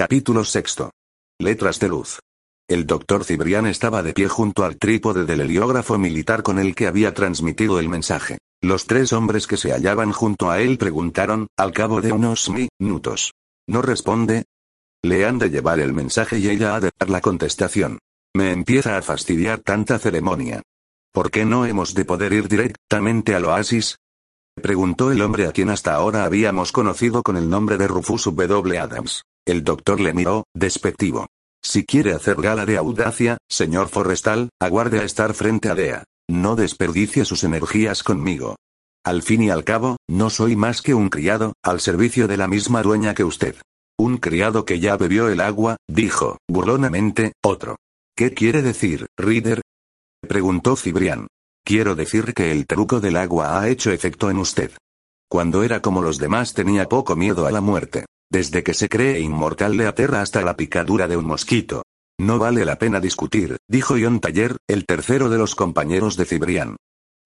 Capítulo sexto. Letras de luz. El doctor Cibrián estaba de pie junto al trípode del heliógrafo militar con el que había transmitido el mensaje. Los tres hombres que se hallaban junto a él preguntaron, al cabo de unos minutos. ¿No responde? Le han de llevar el mensaje y ella ha de dar la contestación. Me empieza a fastidiar tanta ceremonia. ¿Por qué no hemos de poder ir directamente al oasis? Preguntó el hombre a quien hasta ahora habíamos conocido con el nombre de Rufus W. Adams. El doctor le miró, despectivo. Si quiere hacer gala de audacia, señor Forrestal, aguarde a estar frente a Dea. No desperdicie sus energías conmigo. Al fin y al cabo, no soy más que un criado, al servicio de la misma dueña que usted. Un criado que ya bebió el agua, dijo, burlonamente, otro. ¿Qué quiere decir, Reader? Preguntó Cibrián. Quiero decir que el truco del agua ha hecho efecto en usted. Cuando era como los demás tenía poco miedo a la muerte. Desde que se cree inmortal le aterra hasta la picadura de un mosquito. No vale la pena discutir, dijo John Taller, el tercero de los compañeros de Cibrián.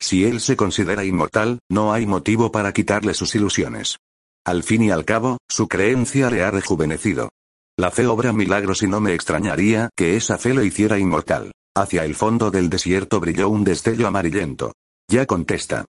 Si él se considera inmortal, no hay motivo para quitarle sus ilusiones. Al fin y al cabo, su creencia le ha rejuvenecido. La fe obra milagros y no me extrañaría que esa fe lo hiciera inmortal. Hacia el fondo del desierto brilló un destello amarillento. Ya contesta.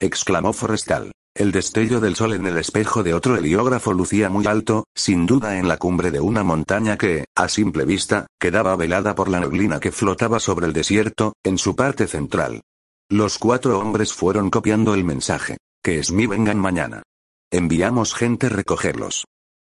Exclamó Forrestal. El destello del sol en el espejo de otro heliógrafo lucía muy alto, sin duda en la cumbre de una montaña que, a simple vista, quedaba velada por la neblina que flotaba sobre el desierto, en su parte central. Los cuatro hombres fueron copiando el mensaje. Que Smith vengan mañana. Enviamos gente recogerlos.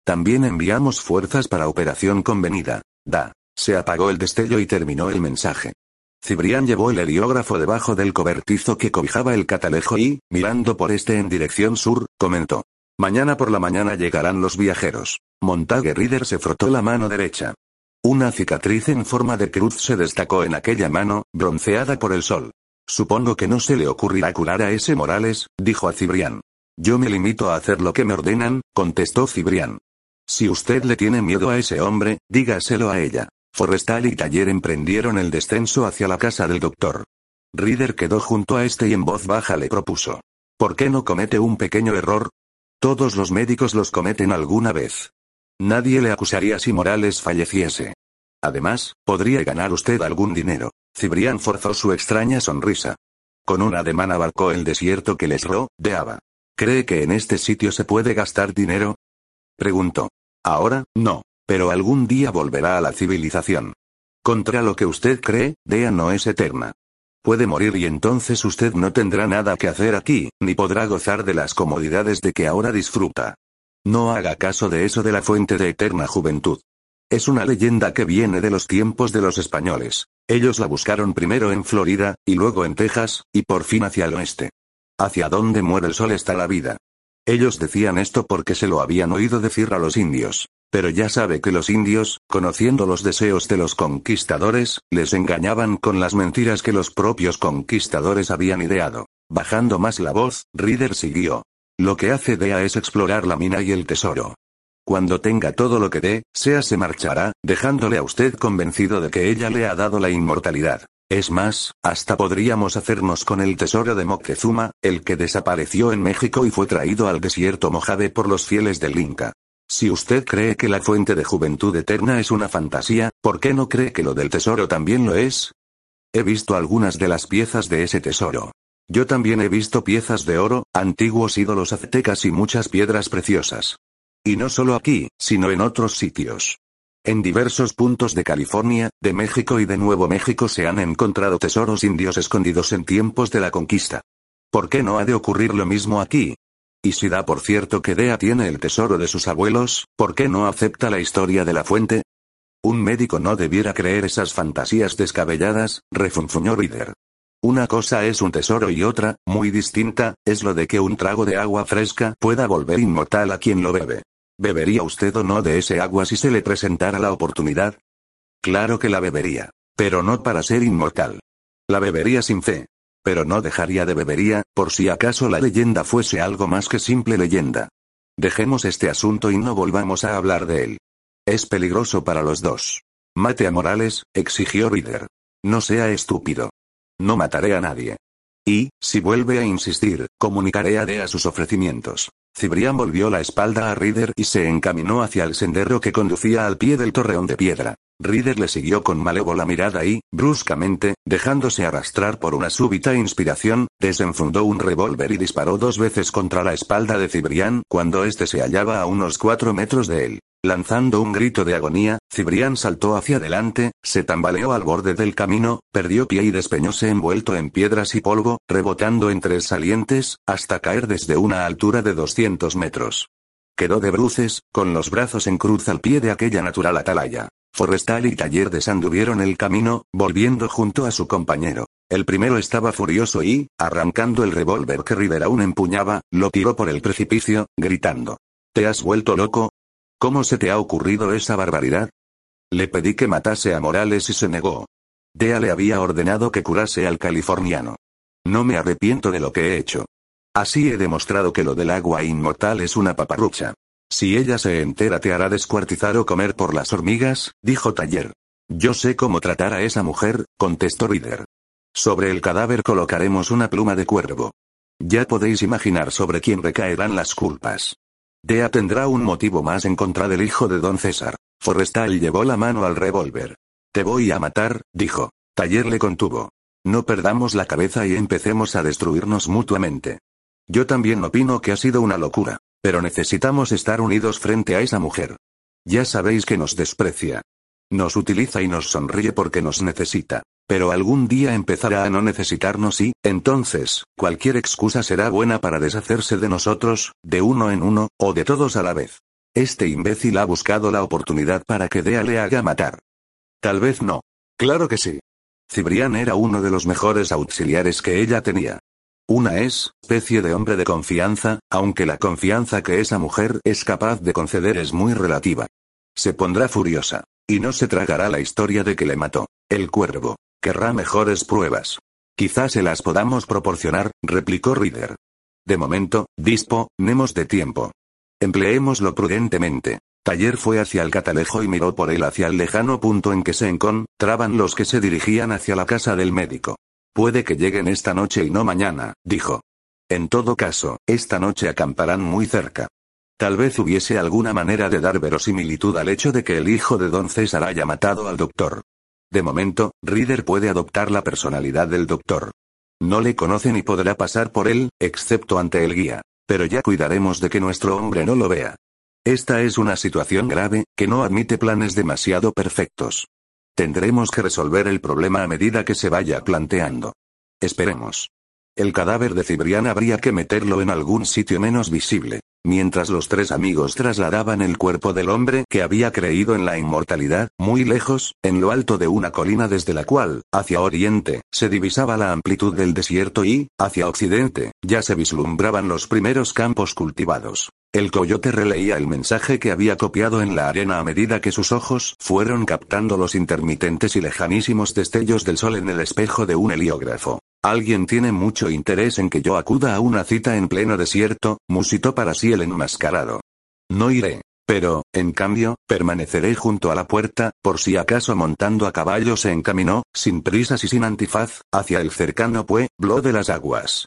También enviamos fuerzas para operación convenida. Da. Se apagó el destello y terminó el mensaje. Cibrián llevó el heliógrafo debajo del cobertizo que cobijaba el catalejo y, mirando por este en dirección sur, comentó. Mañana por la mañana llegarán los viajeros. Montague Reader se frotó la mano derecha. Una cicatriz en forma de cruz se destacó en aquella mano, bronceada por el sol. Supongo que no se le ocurrirá curar a ese Morales, dijo a Cibrián. Yo me limito a hacer lo que me ordenan, contestó Cibrián. Si usted le tiene miedo a ese hombre, dígaselo a ella. Forrestal y Taller emprendieron el descenso hacia la casa del doctor. Reader quedó junto a este y en voz baja le propuso. ¿Por qué no comete un pequeño error? Todos los médicos los cometen alguna vez. Nadie le acusaría si Morales falleciese. Además, podría ganar usted algún dinero. Cibrián forzó su extraña sonrisa. Con un ademán abarcó el desierto que les rodeaba. ¿Cree que en este sitio se puede gastar dinero? Preguntó. Ahora, no. Pero algún día volverá a la civilización. Contra lo que usted cree, Dea no es eterna. Puede morir y entonces usted no tendrá nada que hacer aquí, ni podrá gozar de las comodidades de que ahora disfruta. No haga caso de eso de la fuente de eterna juventud. Es una leyenda que viene de los tiempos de los españoles. Ellos la buscaron primero en Florida, y luego en Texas, y por fin hacia el oeste. Hacia donde muere el sol está la vida. Ellos decían esto porque se lo habían oído decir a los indios. Pero ya sabe que los indios, conociendo los deseos de los conquistadores, les engañaban con las mentiras que los propios conquistadores habían ideado. Bajando más la voz, Reader siguió. Lo que hace Dea es explorar la mina y el tesoro. Cuando tenga todo lo que dé, Sea se marchará, dejándole a usted convencido de que ella le ha dado la inmortalidad. Es más, hasta podríamos hacernos con el tesoro de Moctezuma, el que desapareció en México y fue traído al desierto Mojave por los fieles del Inca. Si usted cree que la fuente de juventud eterna es una fantasía, ¿por qué no cree que lo del tesoro también lo es? He visto algunas de las piezas de ese tesoro. Yo también he visto piezas de oro, antiguos ídolos aztecas y muchas piedras preciosas. Y no solo aquí, sino en otros sitios. En diversos puntos de California, de México y de Nuevo México se han encontrado tesoros indios escondidos en tiempos de la conquista. ¿Por qué no ha de ocurrir lo mismo aquí? Y si da por cierto que Dea tiene el tesoro de sus abuelos, ¿por qué no acepta la historia de la fuente? Un médico no debiera creer esas fantasías descabelladas, refunfuñó Reader. Una cosa es un tesoro y otra, muy distinta, es lo de que un trago de agua fresca pueda volver inmortal a quien lo bebe. ¿Bebería usted o no de ese agua si se le presentara la oportunidad? Claro que la bebería. Pero no para ser inmortal. La bebería sin fe, pero no dejaría de bebería, por si acaso la leyenda fuese algo más que simple leyenda. Dejemos este asunto y no volvamos a hablar de él. Es peligroso para los dos. Mate a Morales, exigió Reader. No sea estúpido. No mataré a nadie. Y, si vuelve a insistir, comunicaré a Dea sus ofrecimientos. Cibrián volvió la espalda a Ryder y se encaminó hacia el sendero que conducía al pie del torreón de piedra. Ryder le siguió con malévola mirada y, bruscamente, dejándose arrastrar por una súbita inspiración, desenfundó un revólver y disparó dos veces contra la espalda de Cibrián cuando éste se hallaba a unos cuatro metros de él. Lanzando un grito de agonía, Cibrián saltó hacia adelante, se tambaleó al borde del camino, perdió pie y despeñóse envuelto en piedras y polvo, rebotando entre salientes, hasta caer desde una altura de 200 metros. Quedó de bruces, con los brazos en cruz al pie de aquella natural atalaya. Forrestal y Taller desanduvieron el camino, volviendo junto a su compañero. El primero estaba furioso y, arrancando el revólver que River aún empuñaba, lo tiró por el precipicio, gritando. ¿Te has vuelto loco? ¿Cómo se te ha ocurrido esa barbaridad? Le pedí que matase a Morales y se negó. Dea le había ordenado que curase al californiano. No me arrepiento de lo que he hecho. Así he demostrado que lo del agua inmortal es una paparrucha. Si ella se entera te hará descuartizar o comer por las hormigas, dijo Taller. Yo sé cómo tratar a esa mujer, contestó Rider. Sobre el cadáver colocaremos una pluma de cuervo. Ya podéis imaginar sobre quién recaerán las culpas. Dea tendrá un motivo más en contra del hijo de don César. Forrestal llevó la mano al revólver. Te voy a matar, dijo. Taller le contuvo. No perdamos la cabeza y empecemos a destruirnos mutuamente. Yo también opino que ha sido una locura. Pero necesitamos estar unidos frente a esa mujer. Ya sabéis que nos desprecia. Nos utiliza y nos sonríe porque nos necesita. Pero algún día empezará a no necesitarnos y, entonces, cualquier excusa será buena para deshacerse de nosotros, de uno en uno, o de todos a la vez. Este imbécil ha buscado la oportunidad para que Dea le haga matar. Tal vez no. Claro que sí. Cibrián era uno de los mejores auxiliares que ella tenía. Una es, especie de hombre de confianza, aunque la confianza que esa mujer es capaz de conceder es muy relativa. Se pondrá furiosa. Y no se tragará la historia de que le mató. El cuervo. Querrá mejores pruebas. Quizás se las podamos proporcionar, replicó Rider. De momento, disponemos de tiempo. Empleémoslo prudentemente. Taller fue hacia el catalejo y miró por él hacia el lejano punto en que se encontraban los que se dirigían hacia la casa del médico. Puede que lleguen esta noche y no mañana, dijo. En todo caso, esta noche acamparán muy cerca. Tal vez hubiese alguna manera de dar verosimilitud al hecho de que el hijo de don César haya matado al doctor. De momento, Reader puede adoptar la personalidad del doctor. No le conoce ni podrá pasar por él, excepto ante el guía. Pero ya cuidaremos de que nuestro hombre no lo vea. Esta es una situación grave, que no admite planes demasiado perfectos. Tendremos que resolver el problema a medida que se vaya planteando. Esperemos. El cadáver de Cibrián habría que meterlo en algún sitio menos visible. Mientras los tres amigos trasladaban el cuerpo del hombre que había creído en la inmortalidad, muy lejos, en lo alto de una colina desde la cual, hacia oriente, se divisaba la amplitud del desierto y, hacia occidente, ya se vislumbraban los primeros campos cultivados. El coyote releía el mensaje que había copiado en la arena a medida que sus ojos fueron captando los intermitentes y lejanísimos destellos del sol en el espejo de un heliógrafo. Alguien tiene mucho interés en que yo acuda a una cita en pleno desierto, musitó para sí el enmascarado. No iré. Pero, en cambio, permaneceré junto a la puerta, por si acaso montando a caballo se encaminó, sin prisas y sin antifaz, hacia el cercano pueblo de las aguas.